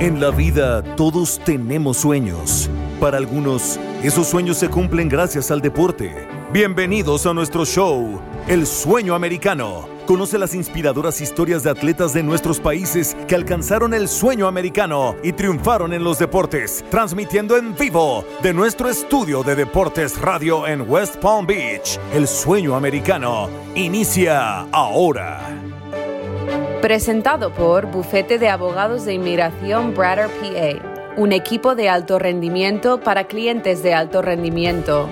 En la vida todos tenemos sueños. Para algunos, esos sueños se cumplen gracias al deporte. Bienvenidos a nuestro show, El Sueño Americano. Conoce las inspiradoras historias de atletas de nuestros países que alcanzaron el sueño americano y triunfaron en los deportes, transmitiendo en vivo de nuestro estudio de Deportes Radio en West Palm Beach. El Sueño Americano inicia ahora. Presentado por Bufete de Abogados de Inmigración Brader PA, un equipo de alto rendimiento para clientes de alto rendimiento.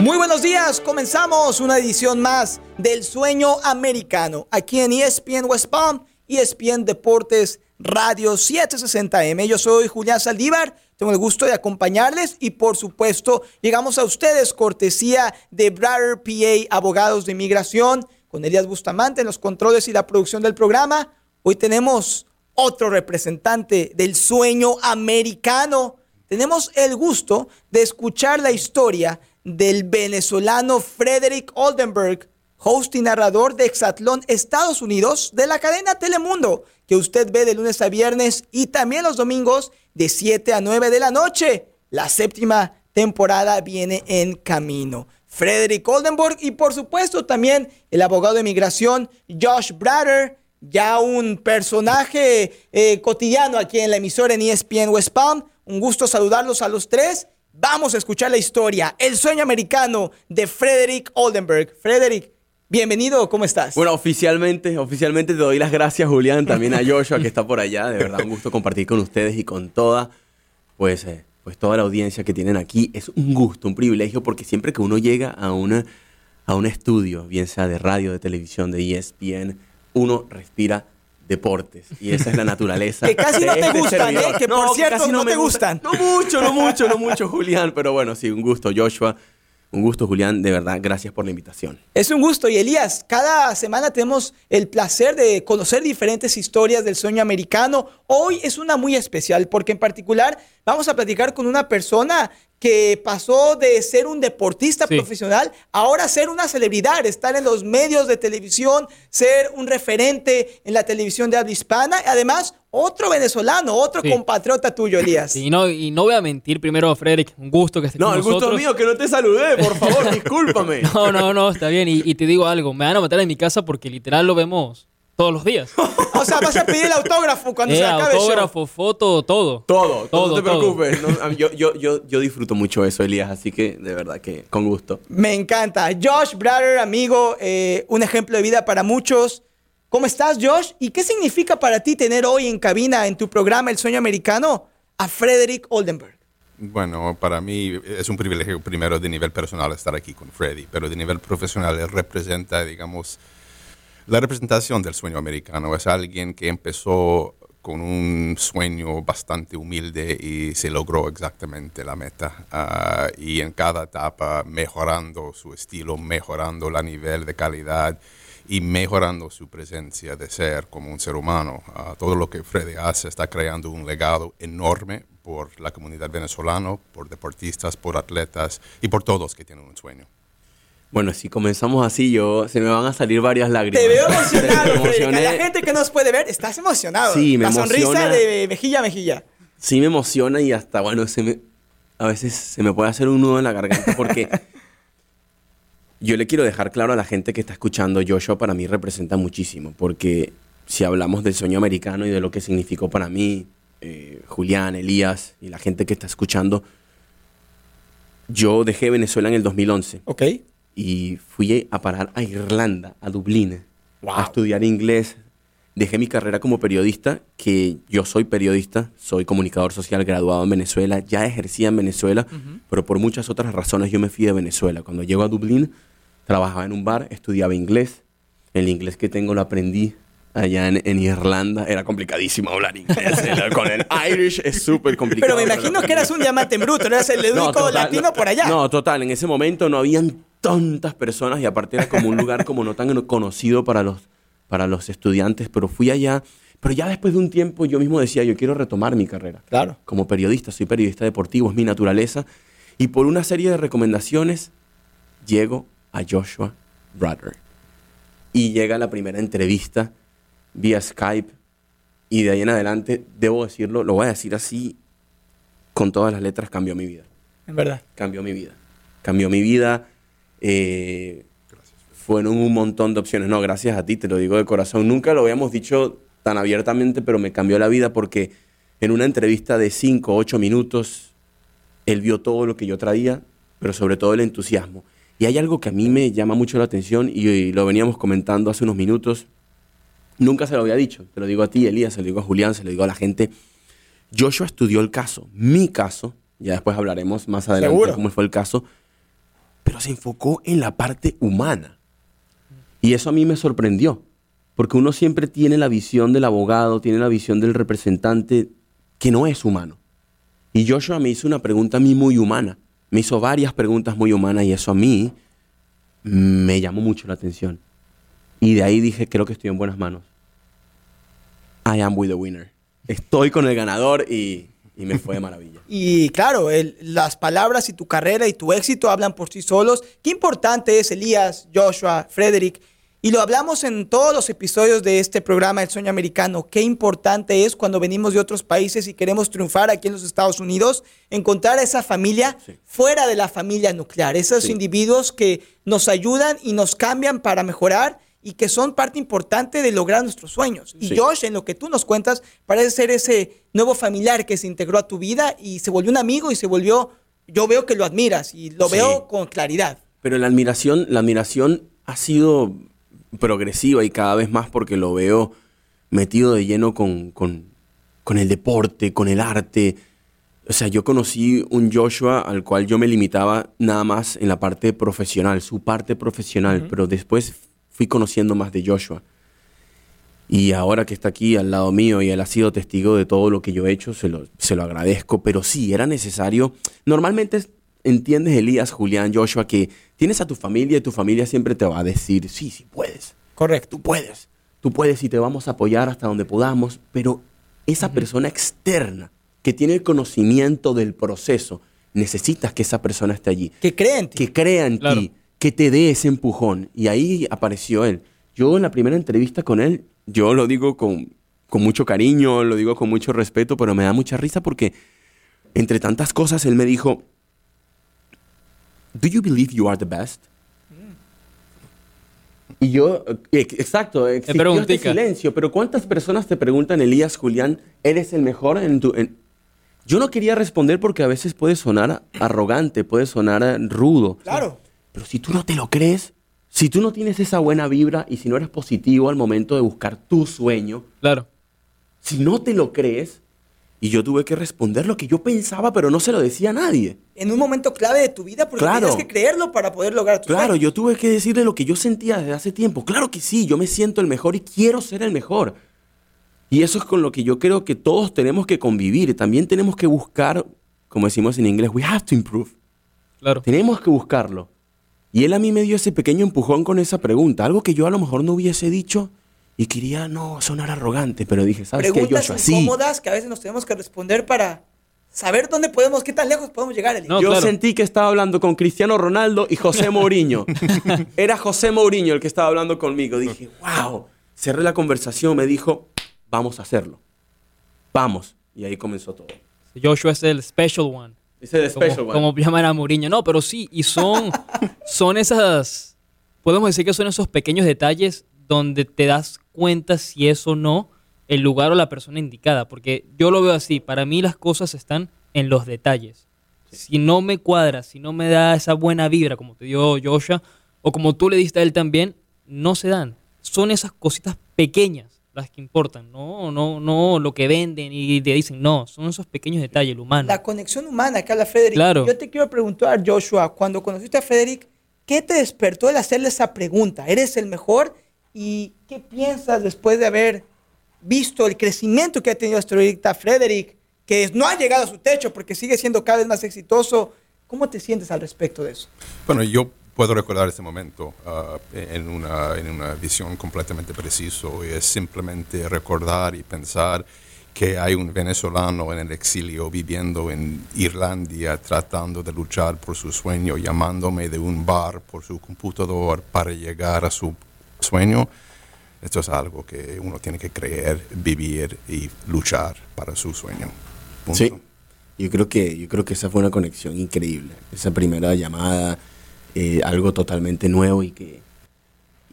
Muy buenos días, comenzamos una edición más del Sueño Americano aquí en ESPN West Palm, ESPN Deportes Radio 760M. Yo soy Julián Saldívar, tengo el gusto de acompañarles y por supuesto llegamos a ustedes cortesía de Brader PA Abogados de Inmigración con Elías Bustamante en los controles y la producción del programa. Hoy tenemos otro representante del sueño americano. Tenemos el gusto de escuchar la historia del venezolano Frederick Oldenburg, host y narrador de Exatlón Estados Unidos de la cadena Telemundo, que usted ve de lunes a viernes y también los domingos de 7 a 9 de la noche. La séptima temporada viene en camino. Frederick Oldenburg y por supuesto también el abogado de migración Josh Brader, ya un personaje eh, cotidiano aquí en la emisora en ESPN West Palm. Un gusto saludarlos a los tres. Vamos a escuchar la historia, el sueño americano de Frederick Oldenburg. Frederick, bienvenido, ¿cómo estás? Bueno, oficialmente, oficialmente te doy las gracias, Julián, también a Joshua que está por allá. De verdad, un gusto compartir con ustedes y con toda, pues, eh, pues toda la audiencia que tienen aquí. Es un gusto, un privilegio, porque siempre que uno llega a, una, a un estudio, bien sea de radio, de televisión, de ESPN, uno respira deportes. Y esa es la naturaleza. que casi no te este gustan, ¿eh? Que por cierto, no, te gustan. No mucho, no mucho, no mucho, Julián. Pero bueno, sí, un gusto, Joshua. Un gusto, Julián, de verdad, gracias por la invitación. Es un gusto. Y Elías, cada semana tenemos el placer de conocer diferentes historias del sueño americano. Hoy es una muy especial porque en particular vamos a platicar con una persona que pasó de ser un deportista profesional ahora ser una celebridad, estar en los medios de televisión, ser un referente en la televisión de habla hispana. Además, otro venezolano, otro compatriota tuyo, Elías. y, no, y no voy a mentir primero, Frederick, un gusto que estés no, con nosotros. No, el gusto mío, que no te saludé, por favor, discúlpame. no, no, no, está bien. Y, y, te digo algo, me van a matar en mi casa porque literal lo vemos todos los días. o sea, vas a pedir el autógrafo cuando se acabe autógrafo, el show. foto, todo. Todo, todo. No te preocupes. yo, yo, yo, yo, disfruto mucho eso, Elías, así que de verdad que con gusto. Me encanta. Josh Brother, amigo, eh, un ejemplo de vida para muchos. ¿Cómo estás, Josh? ¿Y qué significa para ti tener hoy en cabina en tu programa El Sueño Americano a Frederick Oldenburg? Bueno, para mí es un privilegio primero de nivel personal estar aquí con Freddy, pero de nivel profesional él representa, digamos, la representación del sueño americano es alguien que empezó con un sueño bastante humilde y se logró exactamente la meta. Ah, y en cada etapa mejorando su estilo, mejorando la nivel de calidad y mejorando su presencia de ser como un ser humano. Ah, todo lo que Freddy hace está creando un legado enorme por la comunidad venezolana, por deportistas, por atletas y por todos que tienen un sueño. Bueno, si comenzamos así, yo se me van a salir varias lágrimas. Te veo emocionado, La gente que nos puede ver, estás emocionado. Sí, me La sonrisa de mejilla a mejilla. Sí, me emociona y hasta, bueno, se me, a veces se me puede hacer un nudo en la garganta porque yo le quiero dejar claro a la gente que está escuchando, Joshua para mí representa muchísimo, porque si hablamos del sueño americano y de lo que significó para mí, eh, Julián, Elías y la gente que está escuchando, yo dejé Venezuela en el 2011. Ok y fui a parar a Irlanda, a Dublín, a estudiar inglés. Dejé mi carrera como periodista, que yo soy periodista, soy comunicador social graduado en Venezuela, ya ejercía en Venezuela, pero por muchas otras razones yo me fui de Venezuela. Cuando llego a Dublín, trabajaba en un bar, estudiaba inglés. El inglés que tengo lo aprendí allá en, Irlanda era complicadísimo hablar inglés. con el Irish es súper complicado. Pero me imagino que eras un diamante en bruto, eras el único latino por allá. No, total, en ese momento no habían tantas personas y aparte era como un lugar como no tan conocido para los, para los estudiantes, pero fui allá. Pero ya después de un tiempo yo mismo decía, yo quiero retomar mi carrera. Claro. Como periodista, soy periodista deportivo, es mi naturaleza. Y por una serie de recomendaciones, llego a Joshua Brother. Y llega la primera entrevista vía Skype Y de ahí en adelante, debo decirlo, lo voy a decir así, con todas las letras, cambió mi vida. En verdad. Cambió mi vida. Cambió mi vida. Eh, fueron un montón de opciones. No, gracias a ti, te lo digo de corazón. Nunca lo habíamos dicho tan abiertamente, pero me cambió la vida porque en una entrevista de 5 o 8 minutos, él vio todo lo que yo traía, pero sobre todo el entusiasmo. Y hay algo que a mí me llama mucho la atención y, y lo veníamos comentando hace unos minutos. Nunca se lo había dicho. Te lo digo a ti, Elías, se lo digo a Julián, se lo digo a la gente. Joshua estudió el caso, mi caso, ya después hablaremos más adelante Seguro. cómo fue el caso, pero se enfocó en la parte humana. Y eso a mí me sorprendió, porque uno siempre tiene la visión del abogado, tiene la visión del representante que no es humano. Y Joshua me hizo una pregunta a mí muy humana, me hizo varias preguntas muy humanas y eso a mí me llamó mucho la atención. Y de ahí dije, creo que estoy en buenas manos. I am with the winner. Estoy con el ganador y, y me fue de maravilla. Y claro, el- las palabras y tu carrera y tu éxito hablan por sí solos. Qué importante es Elías, Joshua, Frederick. Y lo hablamos en todos los episodios de este programa El Sueño Americano. Qué importante es cuando venimos de otros países y queremos triunfar aquí en los Estados Unidos, encontrar a esa familia Sí. fuera de la familia nuclear. Esos Sí. individuos que nos ayudan y nos cambian para mejorar y que son parte importante de lograr nuestros sueños. Y Sí. Josh, en lo que tú nos cuentas, parece ser ese nuevo familiar que se integró a tu vida y se volvió un amigo y se volvió, yo veo que lo admiras y lo Sí. veo con claridad. Pero la admiración, la admiración ha sido progresiva y cada vez más porque lo veo metido de lleno con, con- con el deporte, con el arte. O sea, yo conocí un Joshua al cual yo me limitaba nada más en la parte profesional, su parte profesional, pero después fui conociendo más de Joshua. Y ahora que está aquí al lado mío y él ha sido testigo de todo lo que yo he hecho, se lo, se lo agradezco. Pero sí, era necesario. Normalmente es- entiendes, Elías, Julián, Joshua, que tienes a tu familia y tu familia siempre te va a decir, sí, sí puedes. Correcto. Tú puedes. Tú puedes y te vamos a apoyar hasta donde podamos. Pero esa persona externa que tiene el conocimiento del proceso, necesitas que esa persona esté allí Que creen en ti. que crea en Claro. ti, que te dé ese empujón. Y ahí apareció él. Yo en la primera entrevista con él, yo lo digo con, con mucho cariño, lo digo con mucho respeto, pero me da mucha risa porque entre tantas cosas él me dijo, ¿Do you believe you are the best? Y yo, eh, ex- exacto, existió este silencio, pero ¿cuántas personas te preguntan, Elías, Julián, ¿eres el mejor en tu...? en-?" Yo no quería responder porque a veces puede sonar arrogante, puede sonar rudo. Claro. Pero si tú no te lo crees, si tú no tienes esa buena vibra y si no eres positivo al momento de buscar tu sueño, Claro. si no te lo crees, y yo tuve que responder lo que yo pensaba, pero no se lo decía a nadie. En un momento clave de tu vida, porque Claro. tienes que creerlo para poder lograr tu Claro, sueño. yo tuve que decirle lo que yo sentía desde hace tiempo. Claro que sí, yo me siento el mejor y quiero ser el mejor. Y eso es con lo que yo creo que todos tenemos que convivir. También tenemos que buscar, como decimos en inglés, we have to improve. Claro. Tenemos que buscarlo. Y él a mí me dio ese pequeño empujón con esa pregunta, algo que yo a lo mejor no hubiese dicho y quería no sonar arrogante, pero dije, ¿sabes qué, Preguntas Joshua? Sí. incómodas que a veces nos tenemos que responder para saber dónde podemos, qué tan lejos podemos llegar. No, yo claro. sentí que estaba hablando con Cristiano Ronaldo y José Mourinho. Era José Mourinho el que estaba hablando conmigo. Dije, wow. Cerré la conversación, me dijo, vamos a hacerlo. Vamos. Y ahí comenzó todo. Joshua es el special one. Ese como, one. como llaman a Mourinho. No, pero sí, y son, son esas, podemos decir que son esos pequeños detalles donde te das cuenta si es o no el lugar o la persona indicada. Porque yo lo veo así, para mí las cosas están en los detalles. Si no me cuadra, si no me da esa buena vibra, como te dio Joshua, o como tú le diste a él también, no se dan. Son esas cositas pequeñas las que importan, no, no, no lo que venden y te dicen, no, son esos pequeños detalles, el humano. La conexión humana que habla Frederick. Claro. Yo te quiero preguntar, Joshua, cuando conociste a Frederick, ¿qué te despertó el hacerle esa pregunta? ¿Eres el mejor? ¿Y qué piensas después de haber visto el crecimiento que ha tenido hasta Frederick, que no ha llegado a su techo porque sigue siendo cada vez más exitoso? ¿Cómo te sientes al respecto de eso? Bueno, yo puedo recordar ese momento ah, en, una, en una visión completamente preciso y es simplemente recordar y pensar que hay un venezolano en el exilio viviendo en Irlanda tratando de luchar por su sueño, llamándome de un bar por su computador para llegar a su sueño. esto es algo que uno tiene que creer, vivir y luchar para su sueño. Punto. Sí. Yo creo que yo creo que esa fue una conexión increíble. Esa primera llamada, eh, algo totalmente nuevo y que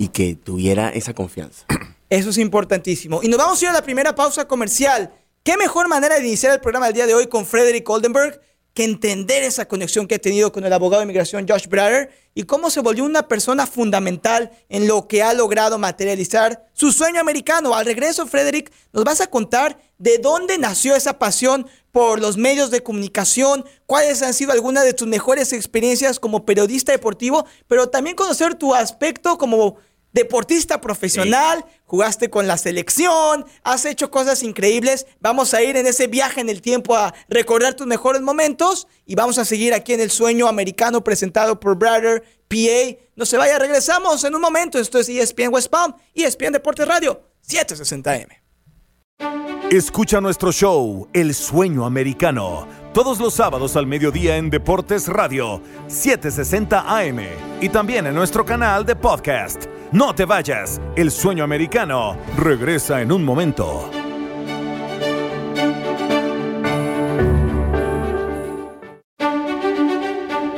y que tuviera esa confianza. Eso es importantísimo. Y nos vamos a ir a la primera pausa comercial. ¿Qué mejor manera de iniciar el programa del día de hoy con Frederick Oldenburg que entender esa conexión que ha tenido con el abogado de inmigración Josh Brader y cómo se volvió una persona fundamental en lo que ha logrado materializar su sueño americano? Al regreso, Frederick, nos vas a contar de dónde nació esa pasión por los medios de comunicación, cuáles han sido algunas de tus mejores experiencias como periodista deportivo, pero también conocer tu aspecto como deportista profesional, jugaste con la selección, has hecho cosas increíbles. Vamos a ir en ese viaje en el tiempo a recordar tus mejores momentos y vamos a seguir aquí en el sueño americano presentado por Brother PA. No se vaya, regresamos en un momento. Esto es ESPN West Palm, ESPN Deportes Radio 760M. Escucha nuestro show El Sueño Americano todos los sábados al mediodía en Deportes Radio 760 AM y también en nuestro canal de podcast. No te vayas, El Sueño Americano regresa en un momento.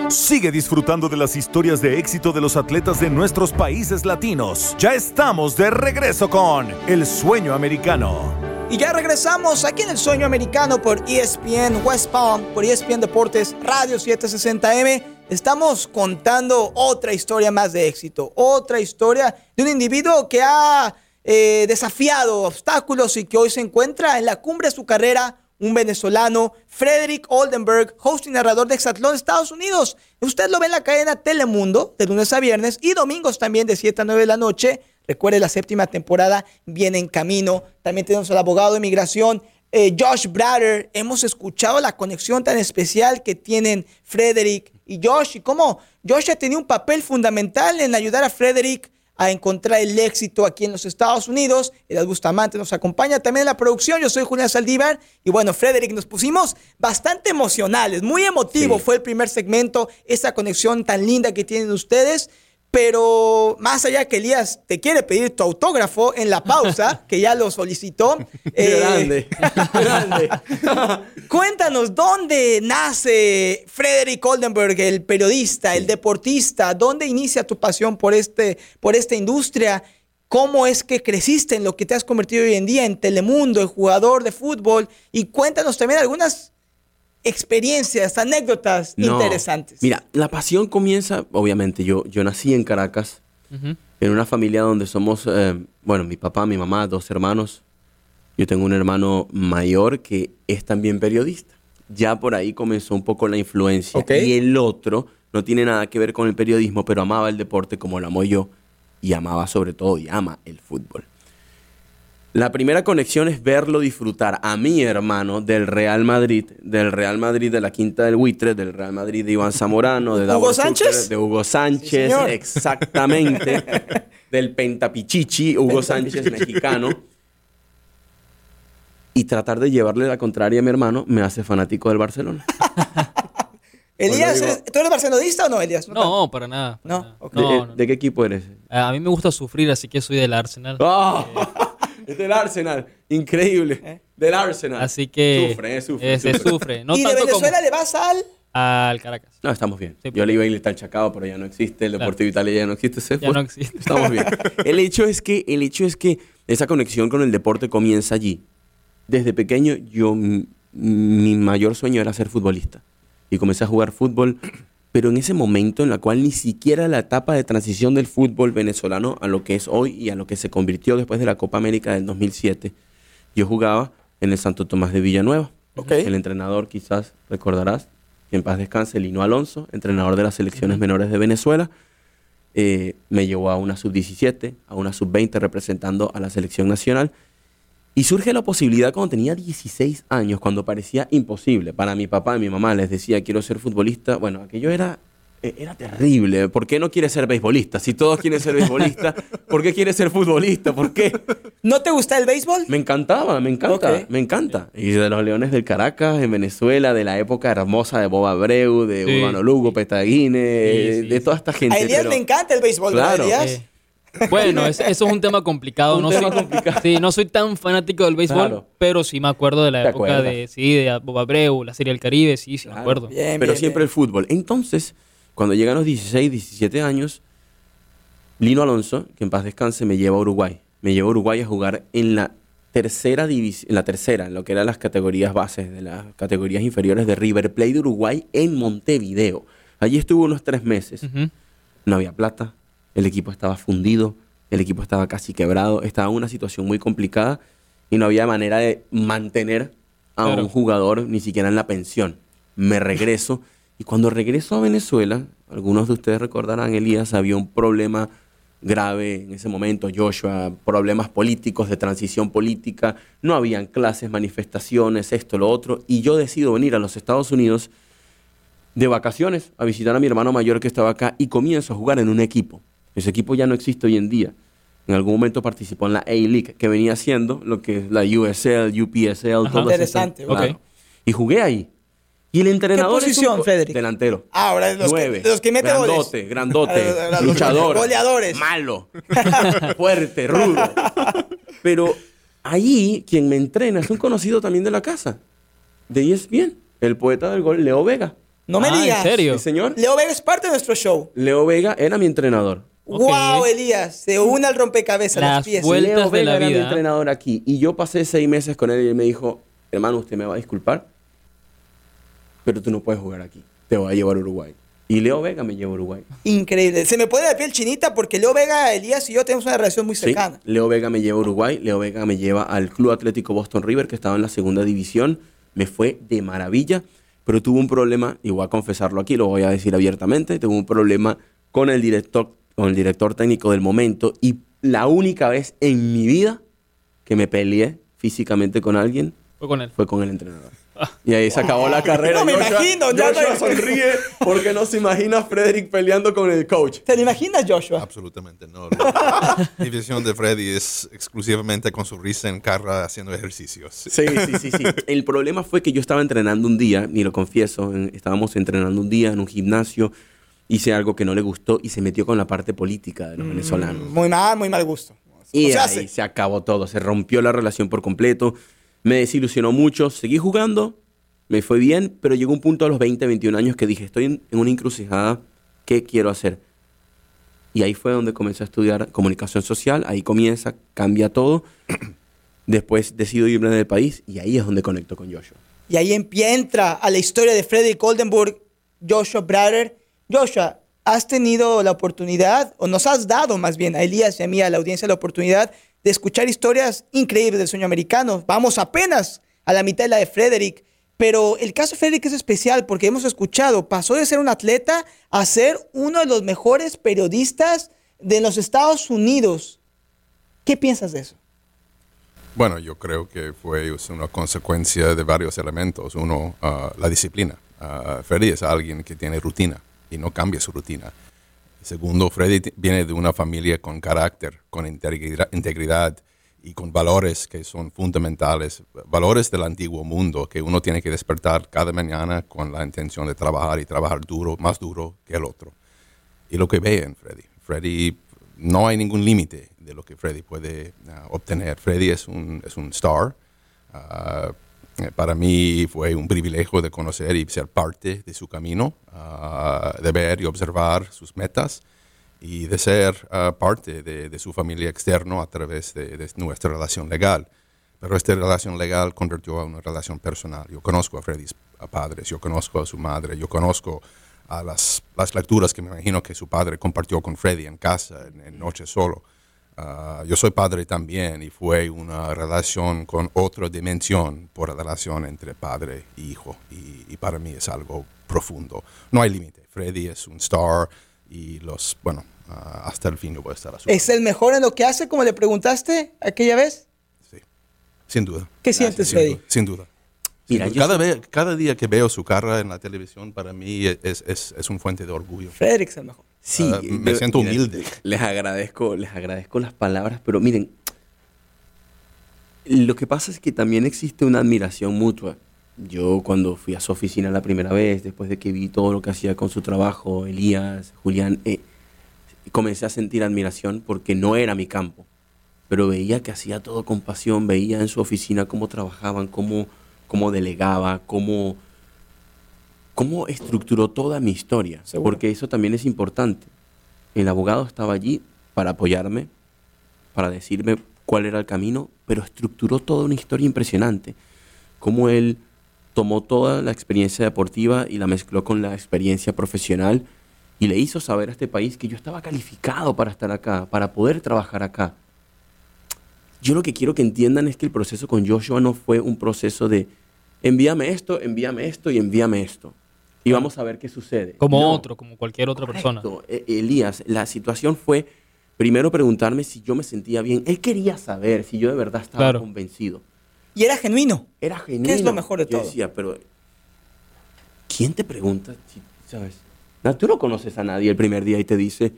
Sigue disfrutando de las historias de éxito de los atletas de nuestros países latinos. Ya estamos de regreso con El Sueño Americano. Y ya regresamos aquí en el sueño americano por ESPN West Palm, por ESPN Deportes Radio 760M. Estamos contando otra historia más de éxito, otra historia de un individuo que ha eh, desafiado obstáculos y que hoy se encuentra en la cumbre de su carrera, un venezolano, Frederick Oldenburg, host y narrador de Exatlón, Estados Unidos. Usted lo ve en la cadena Telemundo de lunes a viernes y domingos también de 7 a 9 de la noche. Recuerde, la séptima temporada viene en camino. También tenemos al abogado de migración, eh, Josh Brader. Hemos escuchado la conexión tan especial que tienen Frederick y Josh y cómo Josh ha tenido un papel fundamental en ayudar a Frederick a encontrar el éxito aquí en los Estados Unidos. El Bustamante nos acompaña también en la producción. Yo soy Julián Saldívar. Y bueno, Frederick, nos pusimos bastante emocionales. Muy emotivo Sí. fue el primer segmento. Esa conexión tan linda que tienen ustedes. Pero más allá que Elías te quiere pedir tu autógrafo en la pausa, que ya lo solicitó. eh, grande, grande. Cuéntanos, ¿dónde nace Frederick Oldenburg, el periodista, el deportista? ¿Dónde inicia tu pasión por, este, por esta industria? ¿Cómo es que creciste en lo que te has convertido hoy en día en Telemundo, el jugador de fútbol? Y cuéntanos también algunas experiencias, anécdotas No. interesantes. Mira, la pasión comienza, obviamente, yo, yo nací en Caracas, en una familia donde somos, eh, bueno, mi papá, mi mamá, dos hermanos. Yo tengo un hermano mayor que es también periodista. Ya por ahí comenzó un poco la influencia. Y el otro no tiene nada que ver con el periodismo, pero amaba el deporte como lo amo yo. Y amaba sobre todo y ama el fútbol. La primera conexión es verlo disfrutar a mi hermano del Real Madrid, del Real Madrid de la Quinta del Buitre, del Real Madrid de Iván Zamorano, de ¿Hugo Sánchez? De Hugo Sánchez, exactamente, del Pentapichichi, Hugo Sánchez mexicano. Y tratar de llevarle la contraria a mi hermano me hace fanático del Barcelona. Elías, digo- ¿eres- ¿tú eres barcelonista o no, Elías? No, para nada. para No, nada. ok. ¿De, No, no, de qué equipo eres? A mí me gusta sufrir, así que soy del Arsenal. ¡Ah! Es del Arsenal, increíble. Del Arsenal. Así que Sufre, eh, sufre. eh, se sufre. sufre. No ¿Y de Venezuela como le vas al...? al Caracas. No, estamos bien. Sí, Yo le iba a ir al Chacao, pero ya no existe. El Claro. Deportivo Italia ya no existe. Se Ya fue. no existe. Estamos bien. El hecho es que, el hecho es que esa conexión con el deporte comienza allí. Desde pequeño, yo, mi mayor sueño era ser futbolista. Y comencé a jugar fútbol, pero en ese momento en la cual ni siquiera la etapa de transición del fútbol venezolano a lo que es hoy y a lo que se convirtió después de la Copa América del 2007, yo jugaba en el Santo Tomás de Villanueva. Ok. El entrenador, quizás recordarás, que en paz descanse, Lino Alonso, entrenador de las selecciones menores de Venezuela, eh, me llevó a una sub-17, a una sub-20 representando a la selección nacional. Y surge la posibilidad cuando tenía 16 años, cuando parecía imposible. Para mi papá y mi mamá les decía, quiero ser futbolista. Bueno, aquello era, eh, era terrible. ¿Por qué no quiere ser beisbolista? Si todos quieren ser beisbolista, ¿por qué quiere ser futbolista? ¿Por qué? ¿No te gusta el béisbol? Me encantaba, me encanta, me encanta. Y de los Leones del Caracas, en Venezuela, de la época hermosa de Bob Abreu, de Sí. Urbano Lugo, Petaguine, Sí, sí, de toda esta gente. A Elías pero- le encanta el béisbol, ¿verdad, Claro. Elías? Eh, Bueno, es- eso es un tema complicado. Un no tema soy, complicado. Sí, no soy tan fanático del béisbol, Claro. pero sí me acuerdo de la ¿Te época acuerdas? de, sí, de Bob Abreu, la Serie del Caribe, sí, sí me acuerdo. Bien, pero bien, siempre bien. el fútbol. Entonces, cuando llegan los 16, 17 años, Lino Alonso, que en paz descanse, me lleva a Uruguay. Me lleva a Uruguay a jugar en la tercera división, en la tercera, en lo que eran las categorías bases de las categorías inferiores de River Plate de Uruguay en Montevideo. Allí estuve unos tres meses. No había plata, el equipo estaba fundido, el equipo estaba casi quebrado, estaba en una situación muy complicada y no había manera de mantener a Claro. un jugador ni siquiera en la pensión. Me regreso y cuando regreso a Venezuela, algunos de ustedes recordarán, Elías, había un problema grave en ese momento, Joshua, problemas políticos, de transición política, no habían clases, manifestaciones, esto, lo otro, y yo decido venir a los Estados Unidos de vacaciones a visitar a mi hermano mayor que estaba acá y comienzo a jugar en un equipo. Ese equipo ya no existe hoy en día. En algún momento participó en la A-League, que venía siendo lo que es la USL, UPSL, Ajá. todas esas- Interesante, ok. Y jugué ahí. Y el entrenador es un posición, co- Frederick? Delantero. Ah, ahora de los, Nueve. que, de los que mete goles. grandote, grandote, luchador, Goleadores. malo, fuerte, rudo. Pero ahí quien me entrena es un conocido también de la casa, de ESPN, el poeta del gol, Leo Vega. No me Ah, ¿en digas. serio? Sí, señor. Leo Vega es parte de nuestro show. Leo Vega era mi entrenador. Wow, Elías. Se une al rompecabezas Las las piezas. vueltas Leo de Vega la era mi vida. entrenador aquí. Y yo pasé seis meses con él y él me dijo, hermano, usted me va a disculpar, pero tú no puedes jugar aquí. Te voy a llevar a Uruguay. Y Leo Vega me llevó a Uruguay. Increíble. Se me pone la piel chinita porque Leo Vega, Elías y yo tenemos una relación muy Sí, cercana. Leo Vega me lleva a Uruguay, Leo Vega me lleva al Club Atlético Boston River, que estaba en la segunda división. Me fue de maravilla, pero tuve un problema, y voy a confesarlo aquí, lo voy a decir abiertamente, tuve un problema con el director, con el director técnico del momento, y la única vez en mi vida que me peleé físicamente con alguien Fue con él. fue con el entrenador. Y ahí se acabó la carrera. No me imagino, ya Joshua no- sonríe porque no se imagina a Frederick peleando con el coach. ¿Te lo imaginas, Joshua? Absolutamente no. La división de Freddy es exclusivamente con su risa en cara haciendo ejercicios. Sí, sí, sí, sí. El problema fue que yo estaba entrenando un día, y lo confieso, en- estábamos entrenando un día en un gimnasio, hice algo que no le gustó y se metió con la parte política de los venezolanos. Muy mal, muy mal gusto. Y ahí se- se acabó todo, se rompió la relación por completo, me desilusionó mucho, seguí jugando, me fue bien, pero llegó un punto a los 20, 21 años que dije, estoy en, en una encrucijada, ¿qué quiero hacer? Y ahí fue donde comencé a estudiar comunicación social, ahí comienza, cambia todo. Después decido irme del país y ahí es donde conecto con Joshua. Y ahí entra a la historia de Freddy Goldenburg, Joshua Brader. Joshua, has tenido la oportunidad, o nos has dado más bien a Elías y a mí, a la audiencia, la oportunidad de escuchar historias increíbles del sueño americano. Vamos apenas a la mitad de la de Frederick. Pero el caso de Frederick es especial porque hemos escuchado, pasó de ser un atleta a ser uno de los mejores periodistas de los Estados Unidos. ¿Qué piensas de eso? Bueno, yo creo que fue una consecuencia de varios elementos. Uno, ah, la disciplina. Ah, Freddy es alguien que tiene rutina y no cambia su rutina. Segundo, Freddy viene de una familia con carácter, con integridad, y con valores que son fundamentales, valores del antiguo mundo que uno tiene que despertar cada mañana con la intención de trabajar y trabajar duro, más duro que el otro. Y lo que ve en Freddy. Freddy, no hay ningún límite de lo que Freddy puede ah, obtener. Freddy es un, es un star. Ah, para mí fue un privilegio de conocer y ser parte de su camino, ah, de ver y observar sus metas y de ser ah, parte de, de su familia externo a través de, de nuestra relación legal. Pero esta relación legal convirtió a una relación personal. Yo conozco a Freddy's padres, yo conozco a su madre, yo conozco a las, las lecturas que me imagino que su padre compartió con Freddy en casa, en, en Noche Solo. Ah, yo soy padre también y fue una relación con otra dimensión por la relación entre padre y hijo. Y, y para mí es algo profundo. No hay límite. Freddy es un star y los, bueno, ah, hasta el fin yo voy a estar a su ¿Es el mejor en lo que hace, como le preguntaste aquella vez? Sí, sin duda. ¿Qué sientes, Sin Freddy? Sin duda. Sin Mira, cada, vez, cada día que veo su cara en la televisión, para mí es, es, es un fuente de orgullo. Frederick es el mejor. Sí, Ah, me siento humilde. Les agradezco, les agradezco las palabras, pero miren, lo que pasa es que también existe una admiración mutua. Yo cuando fui a su oficina la primera vez, después de que vi todo lo que hacía con su trabajo, Elías, Julián, eh, comencé a sentir admiración porque no era mi campo, pero veía que hacía todo con pasión, veía en su oficina cómo trabajaban, cómo, cómo delegaba, cómo, cómo estructuró toda mi historia, Seguro. porque eso también es importante. El abogado estaba allí para apoyarme, para decirme cuál era el camino, pero estructuró toda una historia impresionante. Cómo él tomó toda la experiencia deportiva y la mezcló con la experiencia profesional y le hizo saber a este país que yo estaba calificado para estar acá, para poder trabajar acá. Yo lo que quiero que entiendan es que el proceso con Joshua no fue un proceso de envíame esto, envíame esto y envíame esto. Y vamos a ver qué sucede. Como No. otro, como cualquier otra persona. Correcto. E- Elías, la situación fue primero preguntarme si yo me sentía bien. Él quería saber si yo de verdad estaba Claro. convencido. Y era genuino. Era genuino. es lo mejor de Yo todo? decía, pero ¿quién te pregunta si, sabes? No, tú no conoces a nadie el primer día y te dice,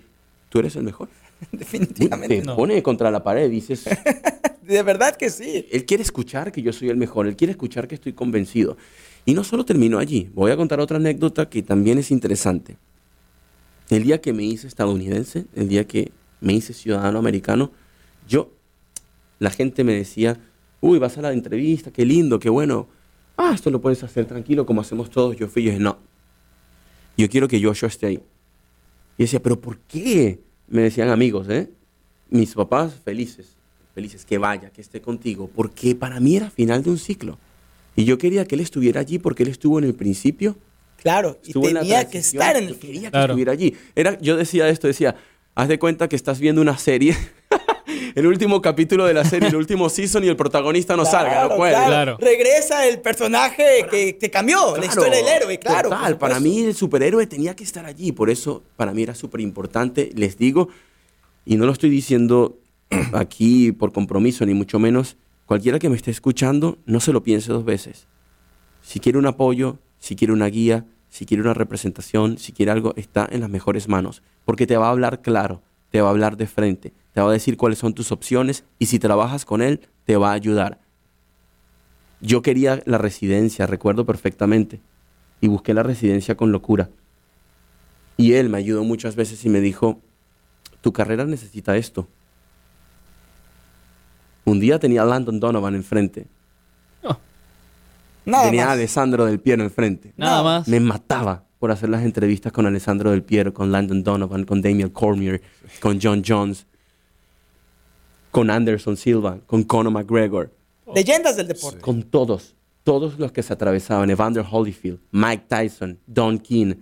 tú eres el mejor. Definitivamente. Te No. pone contra la pared y dices, De verdad que sí. él quiere escuchar que yo soy el mejor, él quiere escuchar que estoy convencido. Y no solo terminó allí, voy a contar otra anécdota que también es interesante. El día que me hice estadounidense, el día que me hice ciudadano americano, yo, la gente me decía, uy, vas a la entrevista, qué lindo, qué bueno. Ah, esto lo puedes hacer tranquilo como hacemos todos. Yo fui y dije, no, yo quiero que Joshua esté ahí. Y decía, pero ¿por qué? Me decían amigos, ¿eh? Mis papás felices, felices, que vaya, que esté contigo, porque para mí era final de un ciclo. Y yo quería que él estuviera allí porque él estuvo en el principio, Claro. Y estuvo en la tenía que estar en el quería que Claro. estuviera allí. Era, yo decía esto, decía, haz de cuenta que estás viendo una serie, el último capítulo de la serie, el último season y el protagonista no salga, no puede. claro. Claro. Regresa el personaje que, que cambió, la Claro, historia del héroe, claro. Total, para mí el superhéroe tenía que estar allí, por eso para mí era súper importante, les digo, y no lo estoy diciendo aquí por compromiso, ni mucho menos, cualquiera que me esté escuchando, no se lo piense dos veces. Si quiere un apoyo, si quiere una guía, si quiere una representación, si quiere algo, está en las mejores manos, porque te va a hablar claro, te va a hablar de frente, te va a decir cuáles son tus opciones y si trabajas con él, te va a ayudar. Yo quería la residencia, recuerdo perfectamente, y busqué la residencia con locura. Y él me ayudó muchas veces y me dijo, tu carrera necesita esto. Un día tenía a Landon Donovan enfrente, Nada tenía a más. Alessandro Del Piero enfrente. Nada más. Me mataba por hacer las entrevistas con Alessandro Del Piero, con Landon Donovan, con Damian Cormier, con John Jones, con Anderson Silva, con Conor McGregor. Leyendas del deporte. con todos, todos los que se atravesaban, Evander Holyfield, Mike Tyson, Don King,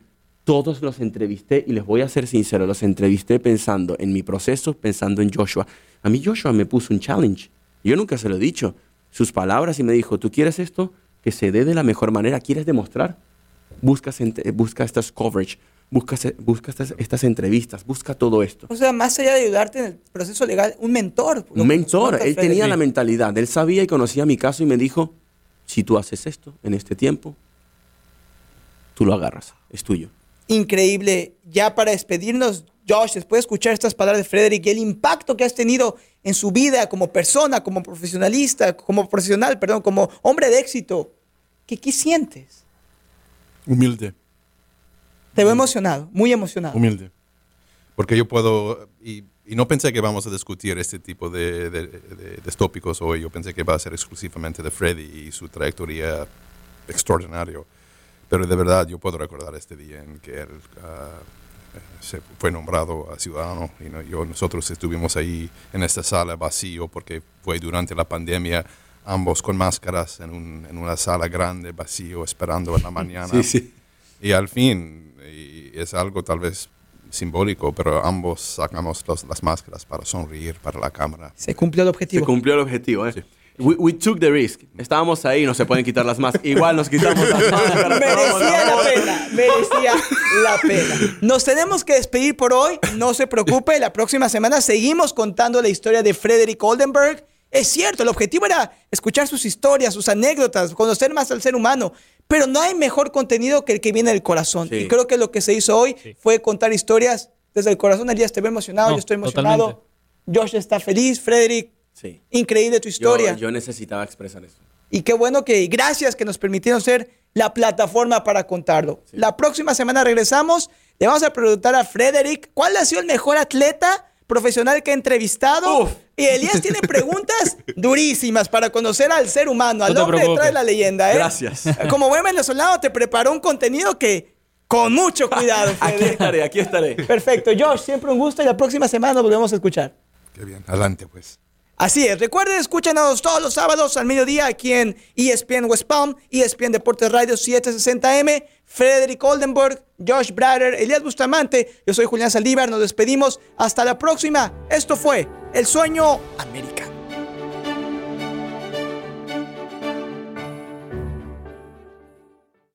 todos los entrevisté y les voy a ser sincero, los entrevisté pensando en mi proceso, pensando en Joshua. A mí Joshua me puso un challenge. Yo nunca se lo he dicho. Sus palabras y me dijo, ¿tú quieres esto? Que se dé de la mejor manera. ¿Quieres demostrar? Busca, estas coverage, busca, estas, estas entrevistas, busca todo esto. O sea, más allá de ayudarte en el proceso legal, un mentor. Un mentor. Él tenía la mentalidad. Él sabía y conocía mi caso y me dijo, si tú haces esto en este tiempo, tú lo agarras. Es tuyo. Increíble. Ya para despedirnos, Josh, después de escuchar estas palabras de Frederick y el impacto que has tenido en su vida como persona, como profesionalista, como profesional, perdón, como hombre de éxito, ¿qué, qué sientes? Humilde, Te veo emocionado, muy emocionado. humilde. Porque yo puedo, y, y no pensé que vamos a discutir este tipo de, de- de- de tópicos hoy, yo pensé que va a ser exclusivamente de Freddy y su trayectoria extraordinario. Pero de verdad yo puedo recordar este día en que él ah, se fue nombrado a ciudadano y no- yo, nosotros estuvimos ahí en esta sala vacío porque fue durante la pandemia, ambos con máscaras en, un- en una sala grande, vacío, esperando en la mañana. Y al fin, y es algo tal vez simbólico, pero ambos sacamos los- las máscaras para sonreír para la cámara. Se cumplió el Se objetivo. cumplió el objetivo. ¿eh? We, we took the risk. Estábamos ahí, no se pueden quitar las máscaras. Igual nos quitamos las máscaras. Merecía la pena, merecía la pena. Nos tenemos que despedir por hoy. No se preocupe, la próxima semana seguimos contando la historia de Frederick Oldenburg. Es cierto, el objetivo era escuchar sus historias, sus anécdotas, conocer más al ser humano. Pero no hay mejor contenido que el que viene del corazón. Sí. Y creo que lo que se hizo hoy fue contar historias desde el corazón. Elías, te veo emocionado, No, yo estoy emocionado. totalmente. Josh está feliz, Frederick. Sí. Increíble tu historia. yo necesitaba expresar eso. Y qué bueno que, gracias que nos permitieron ser la plataforma para contarlo. La próxima semana regresamos Le vamos a preguntar a Frederick cuál ha sido el mejor atleta profesional que ha entrevistado. Uf. Y Elías tiene preguntas durísimas para conocer al ser humano, al No hombre detrás de la leyenda. ¿eh? Gracias. Como buen venezolano te preparó un contenido que con mucho cuidado, Aquí Frederick. estaré, aquí estaré. Perfecto, Josh, siempre un gusto y la próxima semana nos volvemos a escuchar. Qué bien. Adelante, pues. Así es, recuerden, escúchanos todos los sábados al mediodía aquí en ESPN West Palm, ESPN Deportes Radio 760M, Frederick Oldenburg, Josh Brader, Elías Bustamante, yo soy Julián Saldívar, nos despedimos, hasta la próxima, esto fue El Sueño Americano.